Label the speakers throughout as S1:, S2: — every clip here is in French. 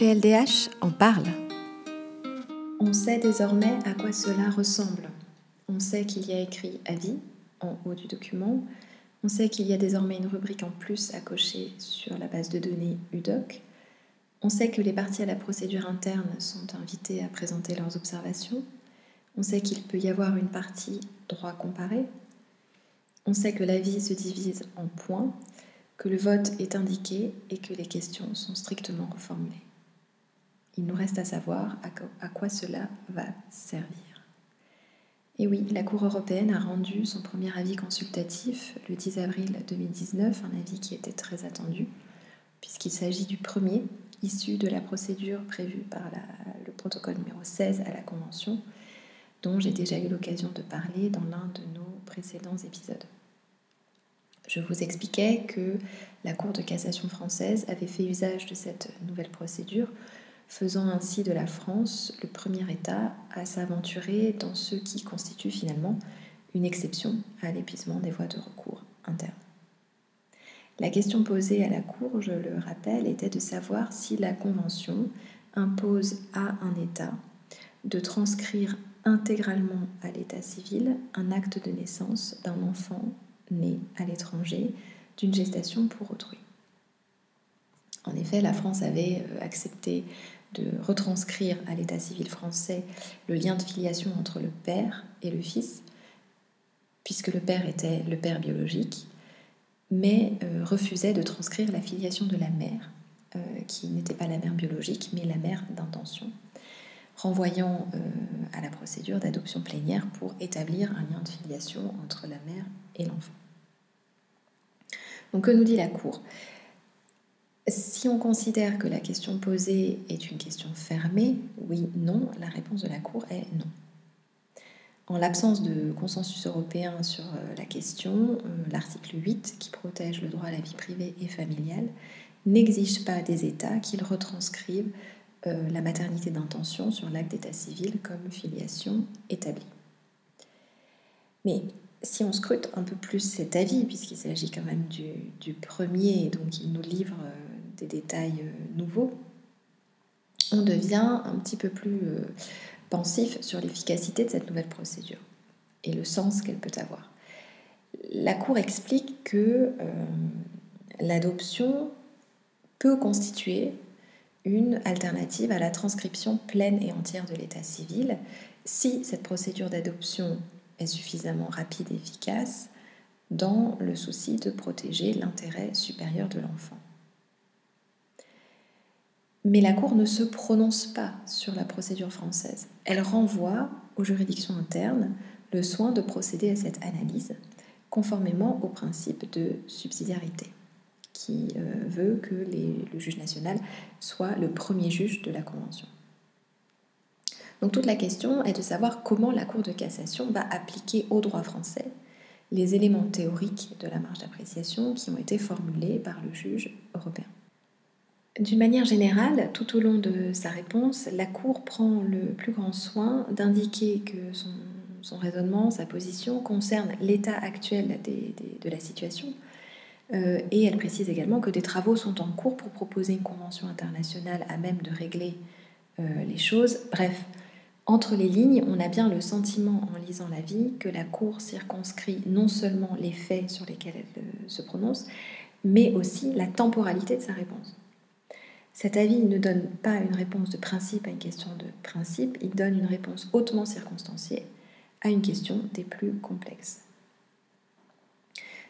S1: PLDH en parle.
S2: On sait désormais à quoi cela ressemble. On sait qu'il y a écrit avis en haut du document. On sait qu'il y a désormais une rubrique en plus à cocher sur la base de données UDOC. On sait que les parties à la procédure interne sont invitées à présenter leurs observations. On sait qu'il peut y avoir une partie droit comparé. On sait que l'avis se divise en points, que le vote est indiqué et que les questions sont strictement reformulées. Il nous reste à savoir à quoi cela va servir. Et oui, la Cour européenne a rendu son premier avis consultatif le 10 avril 2019, un avis qui était très attendu, puisqu'il s'agit du premier issu de la procédure prévue par le protocole numéro 16 à la Convention, dont j'ai déjà eu l'occasion de parler dans l'un de nos précédents épisodes. Je vous expliquais que la Cour de cassation française avait fait usage de cette nouvelle procédure faisant ainsi de la France le premier État à s'aventurer dans ce qui constitue finalement une exception à l'épuisement des voies de recours internes. La question posée à la Cour, je le rappelle, était de savoir si la Convention impose à un État de transcrire intégralement à l'état civil un acte de naissance d'un enfant né à l'étranger d'une gestation pour autrui. En effet, la France avait euh, accepté de retranscrire à l'état civil français le lien de filiation entre le père et le fils, puisque le père était le père biologique, mais euh, refusait de transcrire la filiation de la mère, euh, qui n'était pas la mère biologique, mais la mère d'intention, renvoyant euh, à la procédure d'adoption plénière pour établir un lien de filiation entre la mère et l'enfant. Donc que nous dit la Cour? Si on considère que la question posée est une question fermée, oui, non, la réponse de la Cour est non. En l'absence de consensus européen sur euh, la question, euh, l'article 8, qui protège le droit à la vie privée et familiale, n'exige pas des États qu'ils retranscrivent euh, la maternité d'intention sur l'acte d'état civil comme filiation établie. Mais si on scrute un peu plus cet avis, puisqu'il s'agit quand même du, du, premier, donc il nous livre détails euh, nouveaux, on devient un petit peu plus euh, pensif sur l'efficacité de cette nouvelle procédure et le sens qu'elle peut avoir. La Cour explique que euh, l'adoption peut constituer une alternative à la transcription pleine et entière de l'état civil si cette procédure d'adoption est suffisamment rapide et efficace dans le souci de protéger l'intérêt supérieur de l'enfant. Mais la Cour ne se prononce pas sur la procédure française. Elle renvoie aux juridictions internes le soin de procéder à cette analyse, conformément au principe de subsidiarité, qui euh, veut que le juge national soit le premier juge de la Convention. Donc toute la question est de savoir comment la Cour de cassation va appliquer au droit français les éléments théoriques de la marge d'appréciation qui ont été formulés par le juge européen. D'une manière générale, tout au long de sa réponse, la Cour prend le plus grand soin d'indiquer que son, raisonnement, sa position concerne l'état actuel de la situation. Euh, et elle précise également que des travaux sont en cours pour proposer une convention internationale à même de régler euh, les choses. Bref, entre les lignes, on a bien le sentiment en lisant la vie que la Cour circonscrit non seulement les faits sur lesquels elle euh, se prononce, mais aussi la temporalité de sa réponse. Cet avis ne donne pas une réponse de principe à une question de principe, il donne une réponse hautement circonstanciée à une question des plus complexes.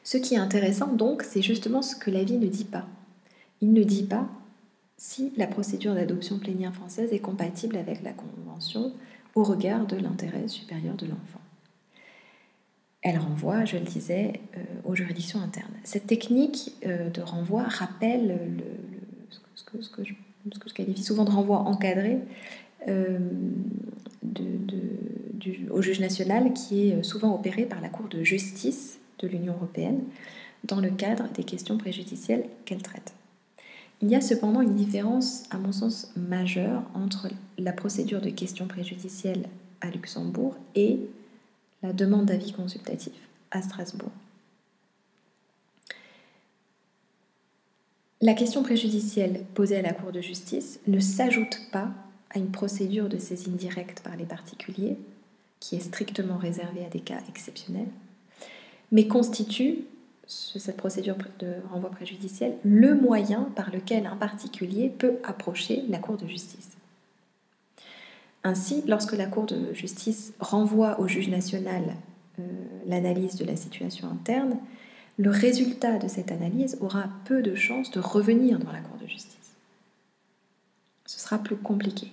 S2: Ce qui est intéressant donc, c'est justement ce que l'avis ne dit pas. Il ne dit pas si la procédure d'adoption plénière française est compatible avec la Convention au regard de l'intérêt supérieur de l'enfant. Elle renvoie, je le disais, euh, aux juridictions internes. Cette technique euh, de renvoi rappelle ce que, je, qualifie souvent de renvoi encadré euh, au juge national, qui est souvent opéré par la Cour de justice de l'Union européenne dans le cadre des questions préjudicielles qu'elle traite. Il y a cependant une différence, à mon sens, majeure entre la procédure de questions préjudicielles à Luxembourg et la demande d'avis consultatif à Strasbourg. La question préjudicielle posée à la Cour de justice ne s'ajoute pas à une procédure de saisine directe par les particuliers, qui est strictement réservée à des cas exceptionnels, mais constitue, cette procédure de renvoi préjudiciel, le moyen par lequel un particulier peut approcher la Cour de justice. Ainsi, lorsque la Cour de justice renvoie au juge national euh, l'analyse de la situation interne, le résultat de cette analyse aura peu de chances de revenir dans la Cour de justice. Ce sera plus compliqué.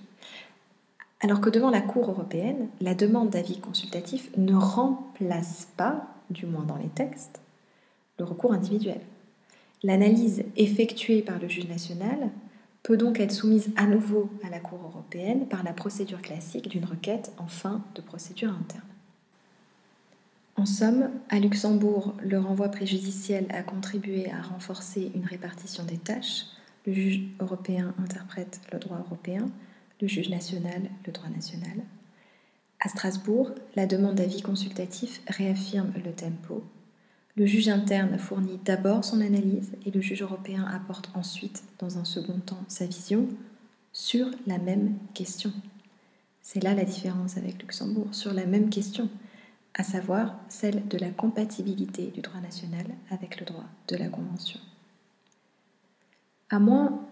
S2: Alors que devant la Cour européenne, la demande d'avis consultatif ne remplace pas, du moins dans les textes, le recours individuel. L'analyse effectuée par le juge national peut donc être soumise à nouveau à la Cour européenne par la procédure classique d'une requête en fin de procédure interne. En somme, à Luxembourg, le renvoi préjudiciel a contribué à renforcer une répartition des tâches. Le juge européen interprète le droit européen, le juge national le droit national. À Strasbourg, la demande d'avis consultatif réaffirme le tempo. Le juge interne fournit d'abord son analyse et le juge européen apporte ensuite, dans un second temps, sa vision sur la même question. C'est là la différence avec Luxembourg, sur la même question à savoir celle de la compatibilité du droit national avec le droit de la Convention. À moins,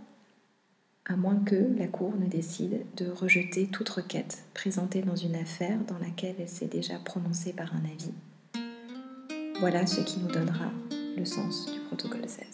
S2: à moins que la Cour ne décide de rejeter toute requête présentée dans une affaire dans laquelle elle s'est déjà prononcée par un avis. Voilà ce qui nous donnera le sens du protocole 16.